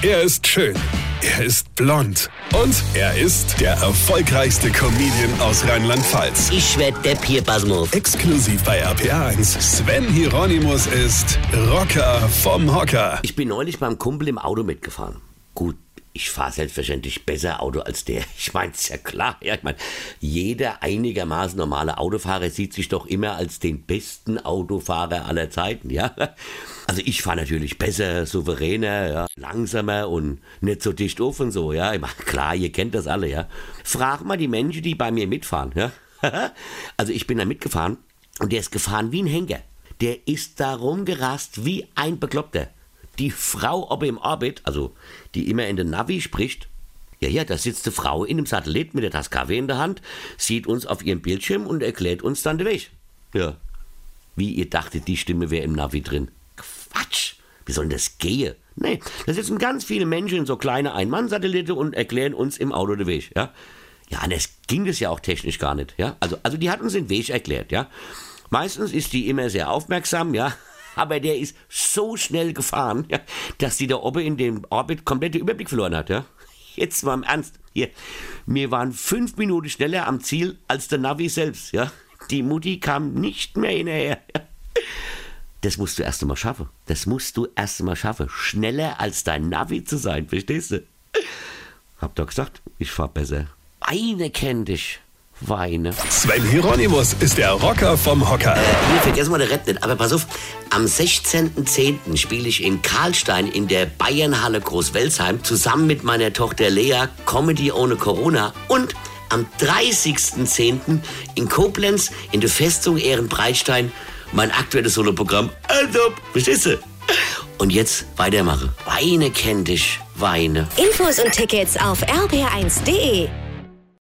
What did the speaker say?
Er ist schön. Er ist blond. Und er ist der erfolgreichste Comedian aus Rheinland-Pfalz. Ich werd der Pierpasmus. Exklusiv bei RPA1. Sven Hieronymus ist Rocker vom Hocker. Ich bin neulich beim Kumpel im Auto mitgefahren. Gut, ich fahre selbstverständlich besser Auto als der. Ich meine, ist ja klar. Ja, ich meine, jeder einigermaßen normale Autofahrer sieht sich doch immer als den besten Autofahrer aller Zeiten, ja. Also ich fahre natürlich besser, souveräner, ja, langsamer und nicht so dicht auf und so, ja. Klar, ihr kennt das alle, ja. Frag mal die Menschen, die bei mir mitfahren, ja. Also ich bin da mitgefahren und der ist gefahren wie ein Henker. Der ist da rumgerast wie ein Bekloppter die Frau ob im Orbit, also die immer in den Navi spricht, ja, ja, da sitzt eine Frau in einem Satellit mit der Tasse Kaffee in der Hand, sieht uns auf ihrem Bildschirm und erklärt uns dann den Weg. Ja. Wie ihr dachtet, die Stimme wäre im Navi drin. Quatsch! Wie soll denn das gehen? Nee, da sitzen ganz viele Menschen in so kleine Ein-Mann-Satellite und erklären uns im Auto den Weg, ja. Ja, und es ging das ja auch technisch gar nicht, ja. Also, also die hat uns den Weg erklärt, ja. Meistens ist die immer sehr aufmerksam, ja aber der ist so schnell gefahren, ja, dass die da oben in dem Orbit komplette Überblick verloren hat. Ja. Jetzt mal im Ernst. Hier, wir waren fünf Minuten schneller am Ziel als der Navi selbst. Ja. Die Mutti kam nicht mehr hinterher. Das musst du erst einmal schaffen. Das musst du erst einmal schaffen. Schneller als dein Navi zu sein, verstehst du? Hab doch gesagt, ich fahr besser. Eine kennt dich weine. Sven Hieronymus ist der Rocker vom Hocker. Äh, hier vergessen wir der Rap nicht, aber pass auf, am 16.10. spiele ich in Karlstein in der Bayernhalle Großwelsheim zusammen mit meiner Tochter Lea Comedy ohne Corona und am 30.10. in Koblenz in der Festung Ehrenbreitstein mein aktuelles Soloprogramm. Also, verstehst du? Und jetzt weitermache. Weine kennt dich, weine. Infos und Tickets auf rb1.de.